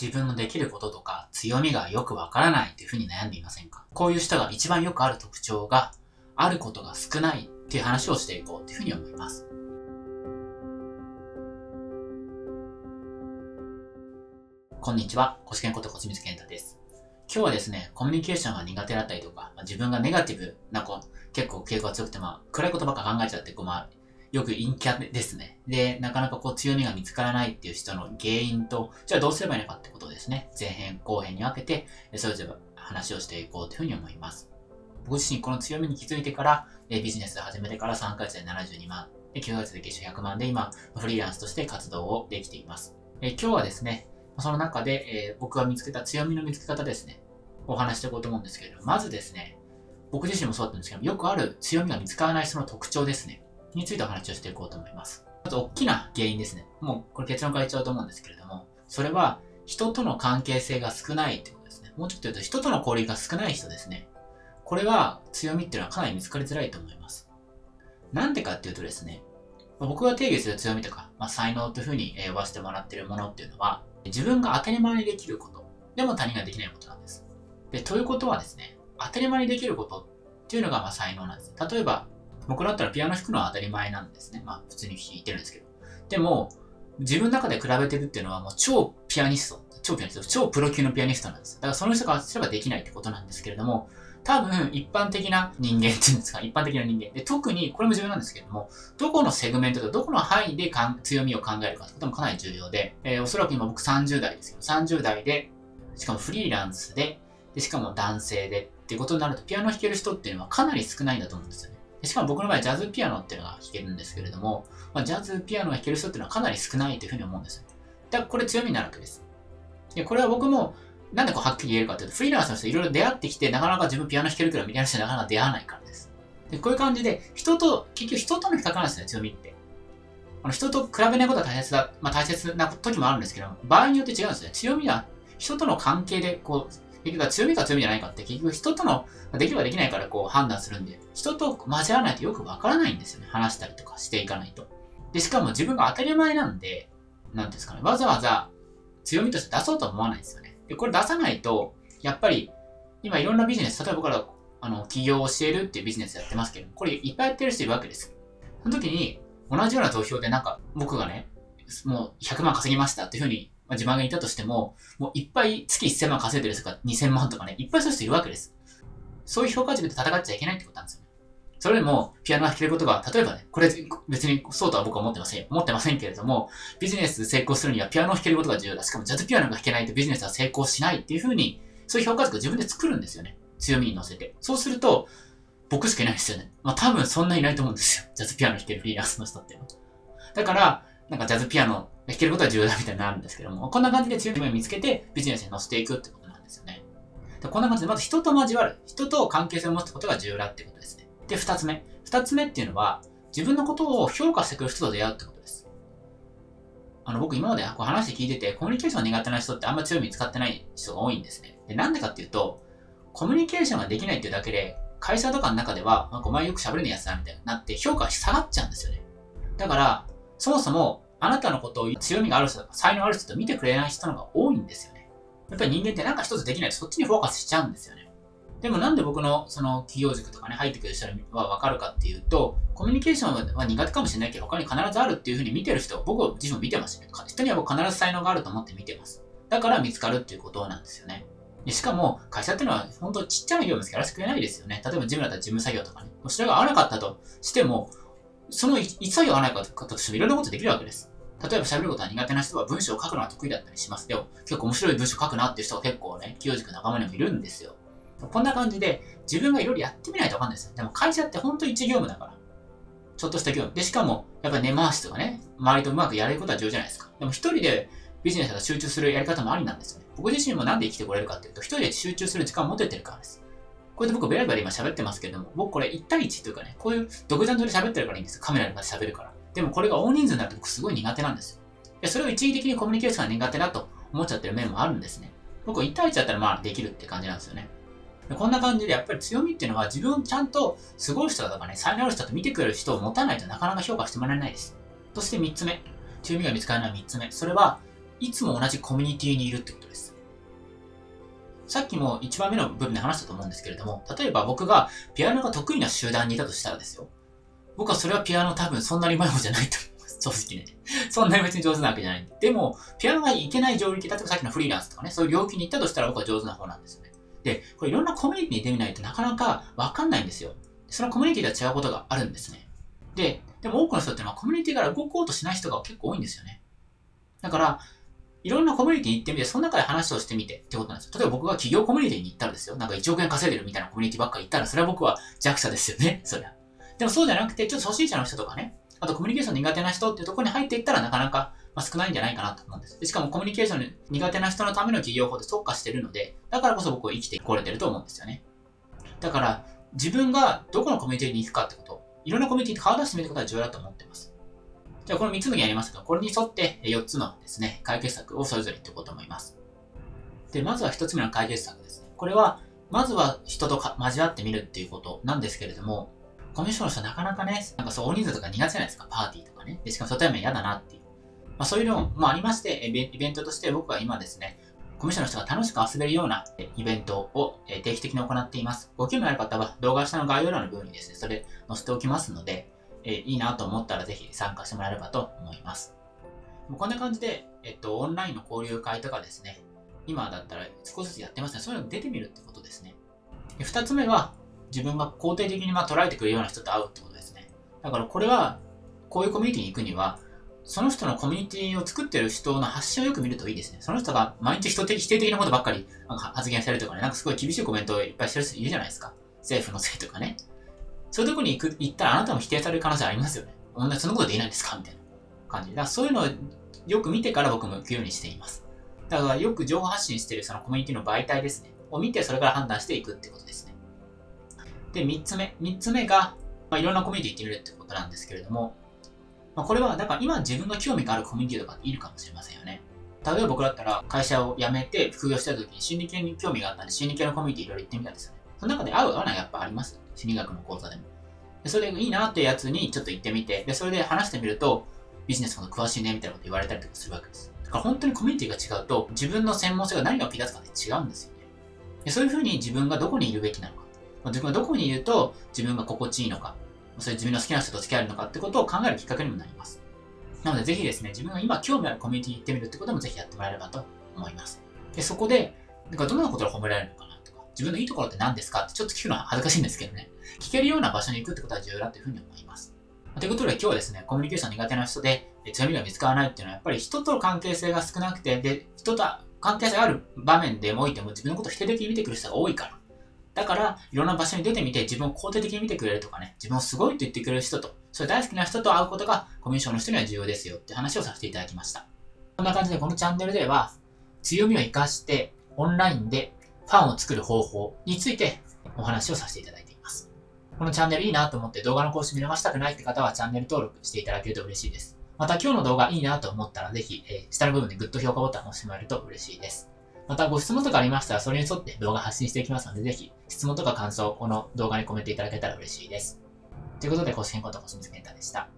自分のできることとか強みがよくわからないというふうに悩んでいませんか？こういう人が一番よくある特徴があることが少ないっていう話をしていこうというふうに思います。こんにちは、コシケンこと小清水健太です。今日はですね、コミュニケーションが苦手だったりとか、自分がネガティブな子、結構傾向が強くて、まあ、暗いことばっか考えちゃって、こう、まあ、よく陰キャですね。で、なかなかこう強みが見つからないっていう人の原因と、じゃあどうすればいいのかってことですね。前編、後編に分けて、それぞれ話をしていこうというふうに思います。僕自身この強みに気づいてから、ビジネス始めてから3ヶ月で72万、で9ヶ月で月収100万で今、フリーランスとして活動をできています。え今日はですね、その中で、え、僕が見つけた強みの見つけ方ですね、お話していこうと思うんですけれども、まずですね、僕自身もそうだったんですけど、よくある強みが見つからないその特徴ですね、についてお話をしていこうと思います。まず、大きな原因ですね。もう、これ結論から言っちゃうと思うんですけれども、それは、人との関係性が少ないってことですね。もうちょっと言うと、人との交流が少ない人ですね。これは、強みっていうのはかなり見つかりづらいと思います。なんでかっていうとですね、僕が定義する強みとか、まあ、才能というふうに呼ばせてもらっているものっていうのは、自分が当たり前にできること、でも他人ができないことなんです。で、ということはですね、当たり前にできることっていうのがまあ才能なんです。例えば、僕だったらピアノ弾くのは当たり前なんですね。まあ普通に弾いてるんですけど。でも、自分の中で比べてるっていうのはもう超ピアニスト、超ピアニスト、超プロ級のピアニストなんです。だからその人からすればできないってことなんですけれども、多分一般的な人間っていうんですか、一般的な人間。で、特に、これも重要なんですけれども、どこのセグメントとどこの範囲でかん強みを考えるかってこともかなり重要で、えー、おそらく今僕30代ですけど、30代で、しかもフリーランスで、でしかも男性でっていうことになると、ピアノ弾ける人っていうのはかなり少ないんだと思うんですよね。しかも僕の場合、ジャズピアノっていうのが弾けるんですけれども、まあ、ジャズピアノが弾ける人っていうのはかなり少ないというふうに思うんですよ。だからこれ強みになるわけです。で、これは僕も、なんでこうはっきり言えるかというと、フリーランスの人いろいろ出会ってきて、なかなか自分ピアノ弾けるけど、みたいな人なかなか出会わないからです。で、こういう感じで、人と、結局人との比較なんですね、強みって。あの人と比べないことは大切だ、まあ大切な時もあるんですけど、場合によって違うんですね。強みは人との関係でこう結局強みか強みじゃないかって結局人とのできればできないからこう判断するんで、人と交わらないとよくわからないんですよね。話したりとかしていかないと。で、しかも自分が当たり前なんで、なんですかね、わざわざ強みとして出そうとは思わないんですよね。で、これ出さないと、やっぱり、今いろんなビジネス、例えば僕ら、あの、起業を教えるっていうビジネスやってますけど、これいっぱいやってる人いるわけです。その時に、同じような投票でなんか、僕がね、もう100万稼ぎましたっていうふうにまあ、自慢がいたとしても、もういっぱい月1000万稼いでる人が2000万とかね、いっぱいそういう人いるわけです。そういう評価軸で戦っちゃいけないってことなんですよね。それでも、ピアノが弾けることが、例えばね、これ別にそうとは僕は思ってません。思ってませんけれども、ビジネス成功するにはピアノを弾けることが重要だ。しかもジャズピアノが弾けないとビジネスは成功しないっていうふうに、そういう評価軸を自分で作るんですよね。強みに乗せて。そうすると、僕しかいないですよね。まあ多分そんないないと思うんですよ。ジャズピアノ弾けるフリーランスの人って。だから、なんかジャズピアノ弾けることは重要だみたいになるんですけども、こんな感じで強みを見つけてビジネスに乗せていくってことなんですよね。でこんな感じで、まず人と交わる。人と関係性を持つことが重要だってことですね。で、二つ目。二つ目っていうのは、自分のことを評価してくる人と出会うってことです。あの、僕今までこう話聞いてて、コミュニケーション苦手な人ってあんま強み使ってない人が多いんですね。で、なんでかっていうと、コミュニケーションができないっていうだけで、会社とかの中では、なんかお前よく喋れねえやつだみたいになって評価が下がっちゃうんですよね。だから、そもそもあなたのことを強みがある人とか才能ある人と見てくれない人の方が多いんですよね。やっぱり人間ってなんか一つできないとそっちにフォーカスしちゃうんですよね。でもなんで僕のその企業塾とかね、入ってくる人はわかるかっていうと、コミュニケーションは苦手かもしれないけど、他に必ずあるっていうふうに見てる人、僕自身も見てますね。人には僕必ず才能があると思って見てます。だから見つかるっていうことなんですよね。しかも、会社っていうのは本当ちっちゃな業務ですかやらせてくれないですよね。例えば事務だったら事務作業とかね。それが合わなかったとしても、その一作業合わないかとしてもいろんなことできるわけです。例えば喋ることが苦手な人は文章を書くのが得意だったりしますよ。結構面白い文章を書くなっていう人が結構ね、清塾仲間にもいるんですよ。こんな感じで自分がいろいろやってみないとわかんないですよ。でも会社って本当に一業務だから。ちょっとした業務。で、しかも、やっぱ根回しとかね、周りとうまくやれることは重要じゃないですか。でも一人でビジネスが集中するやり方もありなんですよね。僕自身もなんで生きてこれるかっていうと、一人で集中する時間を持ててるからです。こうやって僕ベラベラ今喋ってますけれども、僕これ1対1というかね、こういう独断で喋ってるからいいんですよ。カメラにまで喋るから。でもこれが大人数になると僕すごい苦手なんですよ。でそれを一時的にコミュニケーションが苦手だと思っちゃってる面もあるんですね。僕1対1だったらまあできるって感じなんですよね。こんな感じでやっぱり強みっていうのは自分をちゃんとすごい人だとかね、才能ある人だと見てくれる人を持たないとなかなか評価してもらえないです。そして3つ目。強みが見つからない3つ目。それはいつも同じコミュニティにいるってことです。さっきも一番目の部分で話したと思うんですけれども、例えば僕がピアノが得意な集団にいたとしたらですよ。僕はそれはピアノ多分そんなにうまい方じゃないと思います。正直ね。そんなに別に上手なわけじゃないで。も、ピアノがいけない領域、例えばさっきのフリーランスとかね、そういう領域に行ったとしたら僕は上手な方なんですよね。で、これいろんなコミュニティに行ってみないとなかなかわかんないんですよ。そのコミュニティでは違うことがあるんですね。で、でも多くの人っていうのはコミュニティから動こうとしない人が結構多いんですよね。だから、いろんなコミュニティに行ってみて、その中で話をしてみてってことなんですよ。例えば僕が企業コミュニティに行ったらですよ。なんか1億円稼いでるみたいなコミュニティばっかり行ったら、それは僕は弱者ですよね。そりゃ。でもそうじゃなくて、ちょっと初心者の人とかね、あとコミュニケーション苦手な人っていうところに入っていったらなかなか、ま、少ないんじゃないかなと思うんです。でしかもコミュニケーション苦手な人のための企業法で特化してるので、だからこそ僕は生きてこれてると思うんですよね。だから、自分がどこのコミュニティに行くかってこと、いろんなコミュニティに顔出してみることが重要だと思ってます。じゃあこの3つのにありますけど、これに沿って4つのですね、解決策をそれぞれ言っていこうと思います。で、まずは1つ目の解決策ですね。これは、まずは人と交わってみるっていうことなんですけれども、コミュ障の人はなかなかね、なんかそう大人数とか苦手じゃないですか、パーティーとかね。でしかも初対面嫌だなっていう。まあそういうのもありまして、イベントとして僕は今ですね、コミュ障の人が楽しく遊べるようなイベントを定期的に行っています。ご興味ある方は動画下の概要欄の部分にですね、それ載せておきますので、えいいなと思ったらぜひ参加してもらえればと思います。こんな感じで、えっと、オンラインの交流会とかですね、今だったら少しずつやってますね。そういうの出てみるってことですね。二つ目は、自分が肯定的にま捉えてくれるような人と会うってことですね。だからこれは、こういうコミュニティに行くには、その人のコミュニティを作ってる人の発信をよく見るといいですね。その人が毎日人的、否定的なことばっかり発言してるとかね、なんかすごい厳しいコメントをいっぱいしてる人いるじゃないですか。政府のせいとかね。そういうとこに行く行ったらあなたも否定される可能性ありますよね。そんなそのことできないんですか？みたいな感じ。だからそういうのをよく見てから僕も行くようにしています。だからよく情報発信してるそのコミュニティの媒体ですね。を見てそれから判断していくってことですね。で、三つ目。三つ目が、まあ、いろんなコミュニティ行ってみるってことなんですけれども、まあ、これは、だから今自分が興味があるコミュニティとかいるかもしれませんよね。例えば僕だったら会社を辞めて副業した時に心理系に興味があったんで心理系のコミュニティいろいろ行ってみたんですよね。その中で合う合わないやっぱあります？心理学の講座でも。でそれでいいなってやつにちょっと行ってみて、で、それで話してみると、ビジネスの詳しいねみたいなこと言われたりとかするわけです。だから本当にコミュニティが違うと、自分の専門性が何がピ立つかって違うんですよね。でそういうふうに自分がどこにいるべきなのか。自分がどこにいると自分が心地いいのか。それ自分の好きな人と付き合えるのかってことを考えるきっかけにもなります。なのでぜひですね、自分が今興味あるコミュニティに行ってみるってこともぜひやってもらえればと思います。で、そこで、なんかどんなことが褒められるのかなとか、自分のいいところって何ですかってちょっと聞くのは恥ずかしいんですけどね。聞けるような場所に行くってことは重要だというふうに思います。ということで今日はですね、コミュニケーション苦手な人で強みが見つからないっていうのはやっぱり人との関係性が少なくて、で、人と関係性がある場面でもおいても自分のことを否定的に見てくる人が多いから。だから、いろんな場所に出てみて自分を肯定的に見てくれるとかね、自分をすごいと言ってくれる人と、それ大好きな人と会うことがコミュニケーションの人には重要ですよって話をさせていただきました。こんな感じでこのチャンネルでは、強みを活かしてオンラインでファンを作る方法についてお話をさせていただいています。このチャンネルいいなと思って動画の更新見逃したくないって方はチャンネル登録していただけると嬉しいです。また今日の動画いいなと思ったらぜひ、え、下の部分でグッド評価ボタンを押してもらえると嬉しいです。またご質問とかありましたらそれに沿って動画発信していきますのでぜひ質問とか感想をこの動画にコメントいただけたら嬉しいです。ということで、コシ健康とコスミスメンタでした。